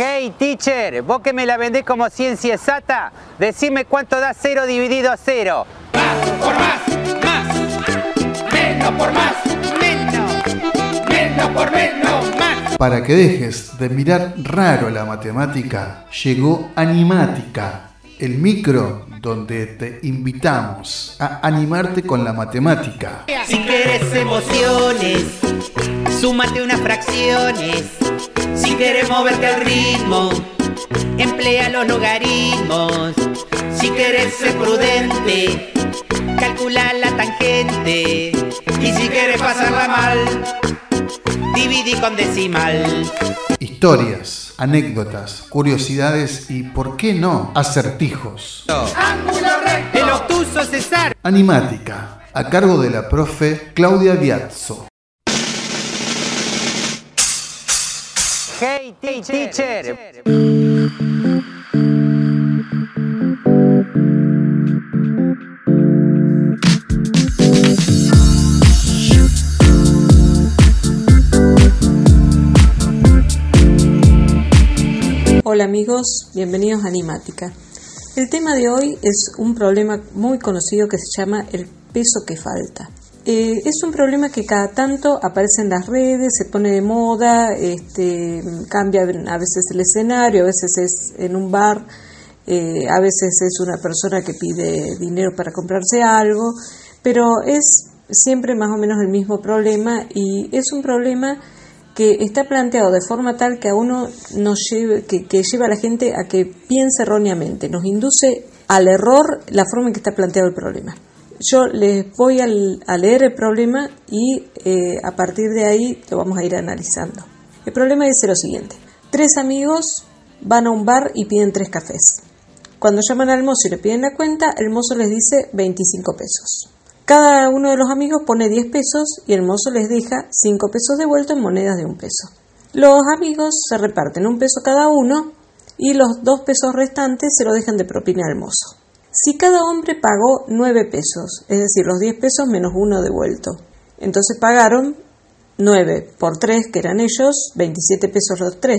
Hey teacher, vos que me la vendés como ciencia exacta, decime cuánto da 0 dividido a 0. Más por más, más. Menos por más, menos. Menos por menos, más. Para que dejes de mirar raro la matemática, llegó Animática, el micro donde te invitamos a animarte con la matemática. Si quieres emociones, súmate unas fracciones. Si quieres moverte al ritmo, emplea los logaritmos. Si quieres ser prudente, calcula la tangente. Y si quieres pasarla mal, dividí con decimal. Historias, anécdotas, curiosidades y, ¿por qué no?, acertijos. El obtuso César. Animática, a cargo de la profe Claudia Biazzo. Hey teacher. Hola amigos, bienvenidos a Animática. El tema de hoy es un problema muy conocido que se llama el peso que falta. Eh, es un problema que cada tanto aparece en las redes, se pone de moda, este, cambia a veces el escenario, a veces es en un bar, eh, a veces es una persona que pide dinero para comprarse algo, pero es siempre más o menos el mismo problema y es un problema que está planteado de forma tal que a uno nos lleve, que, lleva a la gente a que piense erróneamente, nos induce al error la forma en que está planteado el problema. Yo les voy a leer el problema y eh, a partir de ahí lo vamos a ir analizando. El problema dice lo siguiente. Tres amigos van a un bar y piden tres cafés. Cuando llaman al mozo y le piden la cuenta, el mozo les dice 25 pesos. Cada uno de los amigos pone 10 pesos y el mozo les deja 5 pesos de vuelta en monedas de un peso. Los amigos se reparten un peso cada uno y los dos pesos restantes se lo dejan de propina al mozo. Si cada hombre pagó 9 pesos, es decir, los 10 pesos menos uno devuelto, entonces pagaron 9 por 3, que eran ellos, 27 pesos los 3,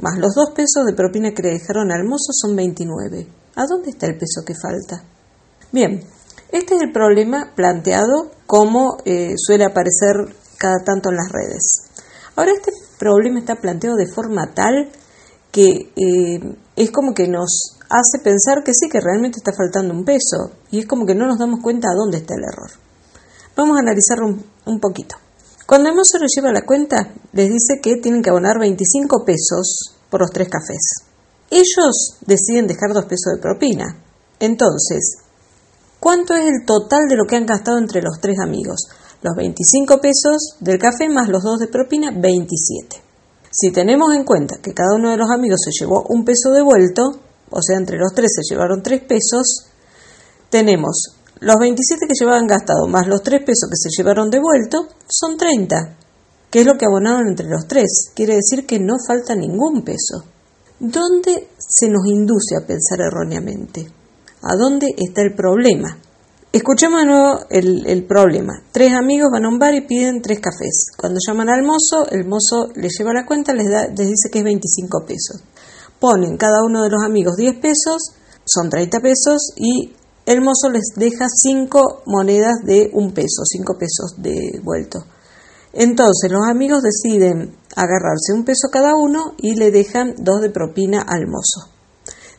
más los 2 pesos de propina que le dejaron al mozo son 29. ¿A dónde está el peso que falta? Bien, este es el problema planteado como eh, suele aparecer cada tanto en las redes. Ahora este problema está planteado de forma tal que eh, es como que nos hace pensar que sí, que realmente está faltando un peso y es como que no nos damos cuenta a dónde está el error. Vamos a analizarlo un, poquito. Cuando el mozo les lleva la cuenta, les dice que tienen que abonar 25 pesos por los tres cafés. Ellos deciden dejar dos pesos de propina. Entonces, ¿Cuánto es el total de lo que han gastado entre los tres amigos? Los 25 pesos del café más los dos de propina, 27. Si tenemos en cuenta que cada uno de los amigos se llevó un peso devuelto, o sea, entre los tres se llevaron tres pesos, tenemos los 27 que llevaban gastado más los tres pesos que se llevaron devuelto, son 30, que es lo que abonaron entre los tres. Quiere decir que no falta ningún peso. ¿Dónde se nos induce a pensar erróneamente? ¿A dónde está el problema? Escuchemos de nuevo el, problema. Tres amigos van a un bar y piden tres cafés. Cuando llaman al mozo, el mozo les lleva la cuenta, les, da, les dice que es 25 pesos. Ponen cada uno de los amigos 10 pesos, son 30 pesos y el mozo les deja 5 monedas de un peso, 5 pesos de vuelto. Entonces los amigos deciden agarrarse un peso cada uno y le dejan dos de propina al mozo.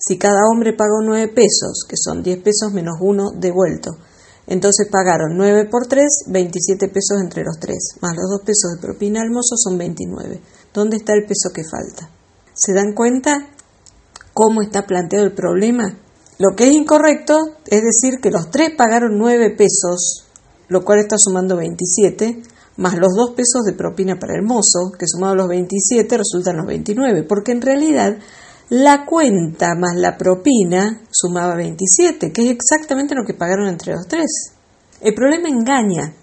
Si cada hombre pagó 9 pesos, que son 10 pesos menos 1 devuelto, entonces pagaron 9 por 3, 27 pesos entre los tres, más los 2 pesos de propina al mozo son 29. ¿Dónde está el peso que falta? ¿Se dan cuenta cómo está planteado el problema? Lo que es incorrecto es decir que los tres pagaron 9 pesos, lo cual está sumando 27, más los 2 pesos de propina para el mozo, que sumado los 27 resultan los 29, porque en realidad la cuenta más la propina sumaba 27, que es exactamente lo que pagaron entre los tres. El problema engaña,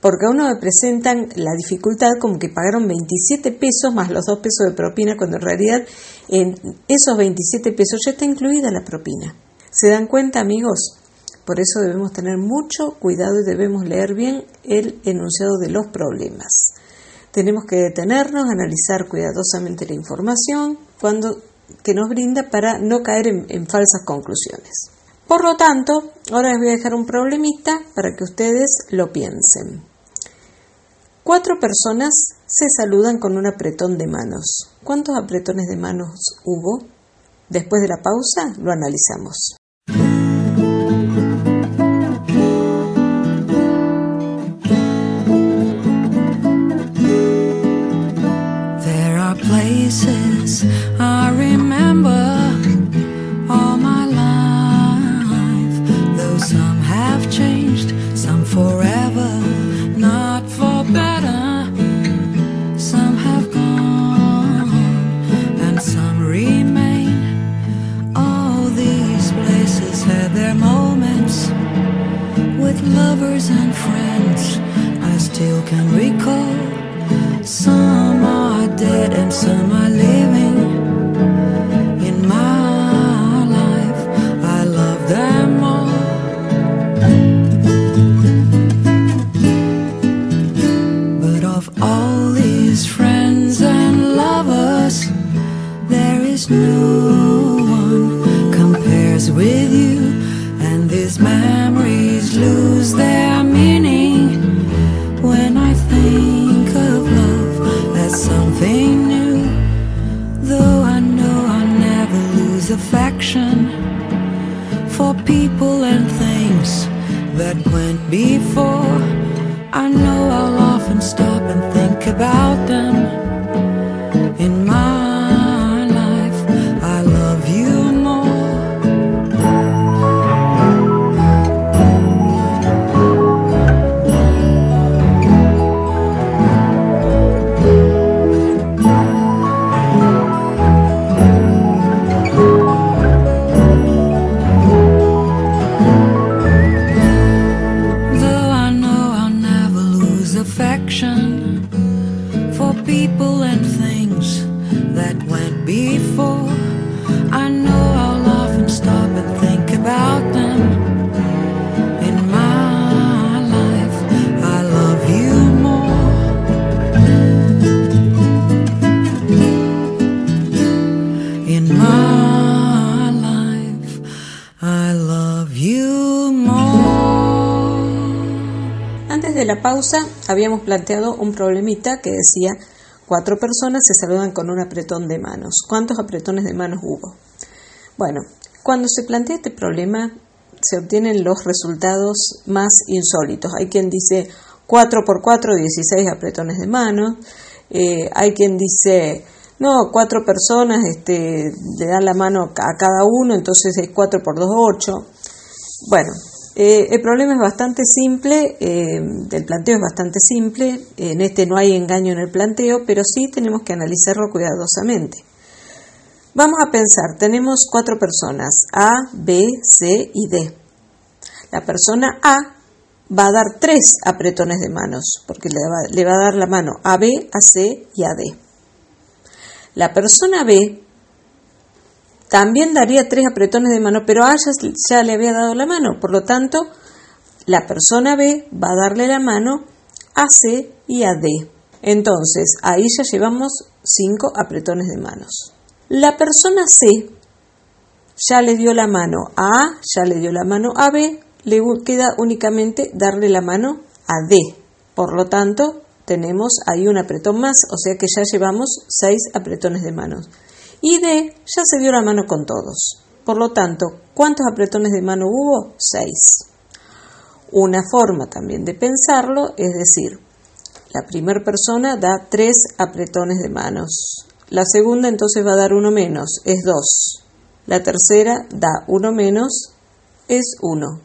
porque a uno le presentan la dificultad como que pagaron 27 pesos más los 2 pesos de propina, cuando en realidad en esos 27 pesos ya está incluida la propina. ¿Se dan cuenta, amigos? Por eso debemos tener mucho cuidado y debemos leer bien el enunciado de los problemas. Tenemos que detenernos, analizar cuidadosamente la información cuando, que nos brinda para no caer en, falsas conclusiones. Por lo tanto, ahora les voy a dejar un problemista para que ustedes lo piensen. Cuatro personas se saludan con un apretón de manos. ¿Cuántos apretones de manos hubo? Después de la pausa lo analizamos. Still can recall. Some are dead and some are pausa habíamos planteado un problemita que decía cuatro personas se saludan con un apretón de manos. ¿Cuántos apretones de manos hubo? Bueno, cuando se plantea este problema se obtienen los resultados más insólitos. Hay quien dice 4 por 4, 16 apretones de manos. Eh, hay quien dice, no, cuatro personas este, le dan la mano a cada uno, entonces es 4 por 2, 8. Bueno, eh, el problema es bastante simple, eh, el planteo es bastante simple, en este no hay engaño en el planteo, pero sí tenemos que analizarlo cuidadosamente. Vamos a pensar, tenemos cuatro personas, A, B, C y D. La persona A va a dar tres apretones de manos, porque le va, le va a dar la mano a B, a C y a D. La persona B también daría tres apretones de mano, pero a ya le había dado la mano. Por lo tanto, la persona B va a darle la mano a C y a D. Entonces, ahí ya llevamos cinco apretones de manos. La persona C ya le dio la mano a A, ya le dio la mano a B, le queda únicamente darle la mano a D. Por lo tanto, tenemos ahí un apretón más, o sea que ya llevamos seis apretones de manos. Y D ya se dio la mano con todos. Por lo tanto, ¿cuántos apretones de mano hubo? Seis. Una forma también de pensarlo es decir, la primera persona da tres apretones de manos. La segunda entonces va a dar uno menos, es dos. La tercera da uno menos, es uno.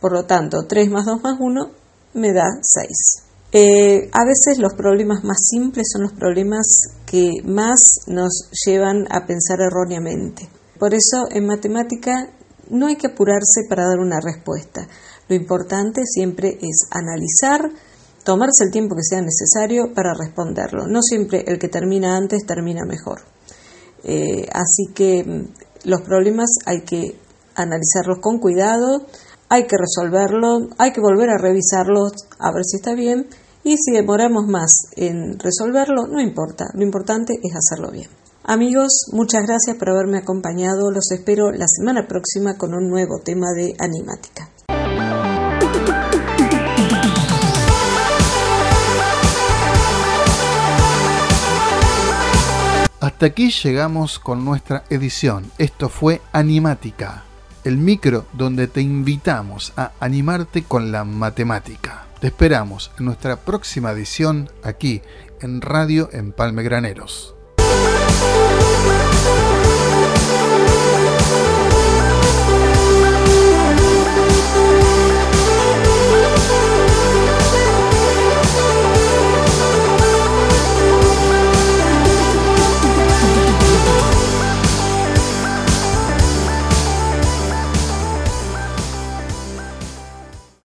Por lo tanto, 3 más 2 más 1 me da 6. Eh, a veces los problemas más simples son los problemas que más nos llevan a pensar erróneamente. Por eso en matemática no hay que apurarse para dar una respuesta. Lo importante siempre es analizar, tomarse el tiempo que sea necesario para responderlo. No siempre el que termina antes termina mejor. Eh, así que mm, los problemas hay que analizarlos con cuidado, hay que resolverlos, hay que volver a revisarlos a ver si está bien Y si demoramos más en resolverlo, no importa, lo importante es hacerlo bien. Amigos, muchas gracias por haberme acompañado. Los espero la semana próxima con un nuevo tema de animática. Hasta aquí llegamos con nuestra edición. Esto fue Animática, el micro donde te invitamos a animarte con la matemática. Te esperamos en nuestra próxima edición aquí en Radio Empalme Graneros.